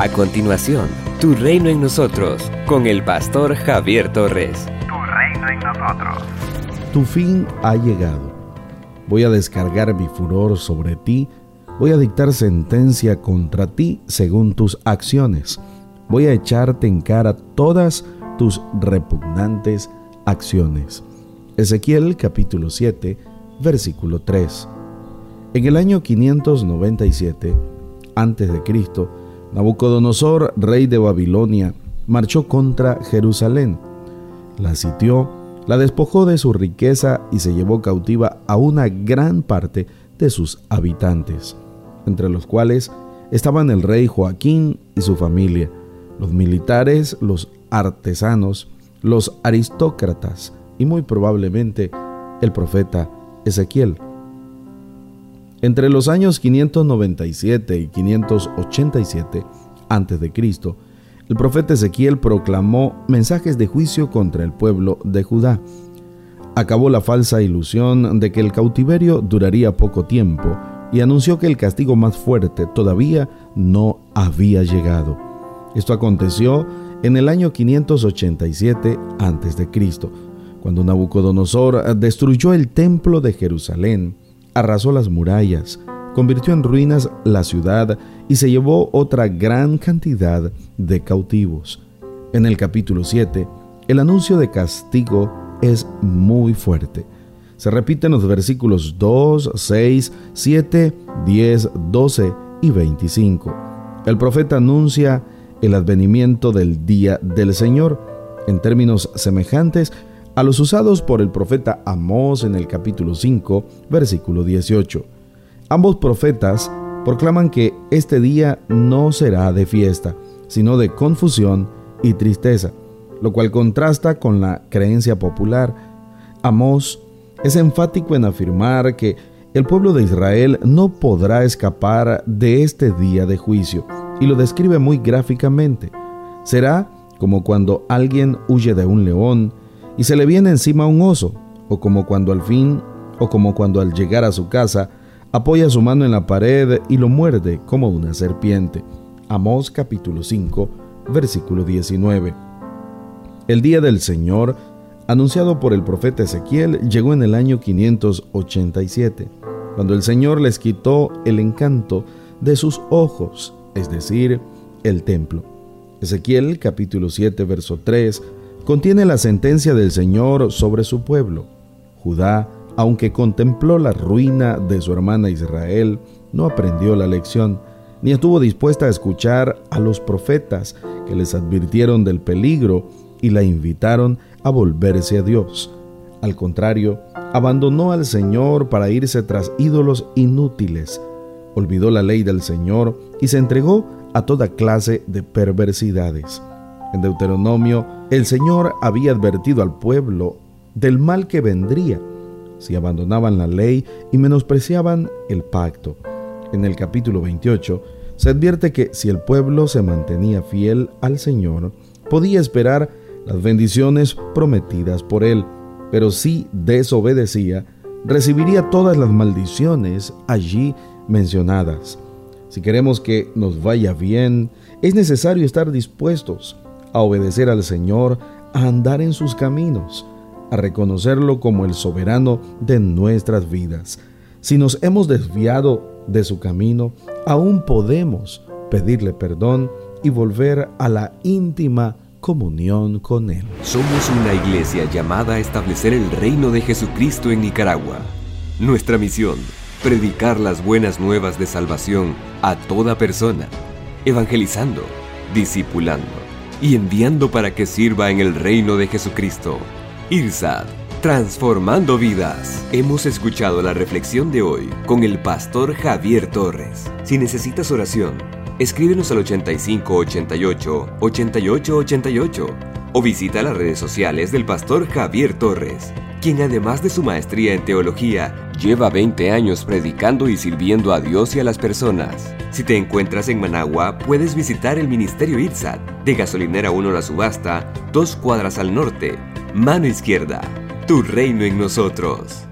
A continuación, Tu reino en nosotros, con el pastor Javier Torres. Tu reino en nosotros. Tu fin ha llegado. Voy a descargar mi furor sobre ti, voy a dictar sentencia contra ti según tus acciones. Voy a echarte en cara todas tus repugnantes acciones. Ezequiel capítulo 7, versículo 3. En el año 597 a.C., Nabucodonosor, rey de Babilonia, marchó contra Jerusalén. La sitió, la despojó de su riqueza y se llevó cautiva a una gran parte de sus habitantes, entre los cuales estaban el rey Joaquín y su familia, los militares, los artesanos, los aristócratas y muy probablemente el profeta Ezequiel. Entre los años 597 y 587 a.C., el profeta Ezequiel proclamó mensajes de juicio contra el pueblo de Judá. Acabó la falsa ilusión de que el cautiverio duraría poco tiempo y anunció que el castigo más fuerte todavía no había llegado. Esto aconteció en el año 587 a.C., cuando Nabucodonosor destruyó el templo de Jerusalén arrasó las murallas, convirtió en ruinas la ciudad y se llevó otra gran cantidad de cautivos. En el capítulo 7, el anuncio de castigo es muy fuerte. Se repiten los versículos 2, 6, 7, 10, 12 y 25. El profeta anuncia el advenimiento del día del Señor en términos semejantes a los usados por el profeta Amós en el capítulo 5, versículo 18. Ambos profetas proclaman que este día no será de fiesta, sino de confusión y tristeza, lo cual contrasta con la creencia popular. Amós es enfático en afirmar que el pueblo de Israel no podrá escapar de este día de juicio, y lo describe muy gráficamente. Será como cuando alguien huye de un león, y se le viene encima un oso, o como cuando al fin, o como cuando al llegar a su casa, apoya su mano en la pared y lo muerde como una serpiente. Amós capítulo 5, versículo 19. El día del Señor, anunciado por el profeta Ezequiel, llegó en el año 587, cuando el Señor les quitó el encanto de sus ojos, es decir, el templo. Ezequiel capítulo 7, verso 3 contiene la sentencia del Señor sobre su pueblo. Judá, aunque contempló la ruina de su hermana Israel, no aprendió la lección, ni estuvo dispuesta a escuchar a los profetas que les advirtieron del peligro y la invitaron a volverse a Dios. Al contrario, abandonó al Señor para irse tras ídolos inútiles, olvidó la ley del Señor y se entregó a toda clase de perversidades. En Deuteronomio, el Señor había advertido al pueblo del mal que vendría si abandonaban la ley y menospreciaban el pacto. En el capítulo 28 se advierte que si el pueblo se mantenía fiel al Señor, podía esperar las bendiciones prometidas por él, pero si desobedecía, recibiría todas las maldiciones allí mencionadas. Si queremos que nos vaya bien, es necesario estar dispuestos a obedecer al Señor, a andar en sus caminos, a reconocerlo como el soberano de nuestras vidas. Si nos hemos desviado de su camino, aún podemos pedirle perdón y volver a la íntima comunión con Él. Somos una iglesia llamada a establecer el reino de Jesucristo en Nicaragua. Nuestra misión, predicar las buenas nuevas de salvación a toda persona, evangelizando, discipulando y enviando para que sirva en el reino de Jesucristo. IRSAD, transformando vidas. Hemos escuchado la reflexión de hoy con el pastor Javier Torres. Si necesitas oración, escríbenos al 8588 8888 o visita las redes sociales del pastor Javier Torres, quien además de su maestría en teología, lleva 20 años predicando y sirviendo a Dios y a las personas. Si te encuentras en Managua, puedes visitar el Ministerio ITSAT, de Gasolinera 1 La Subasta, dos cuadras al norte, mano izquierda. Tu reino en nosotros.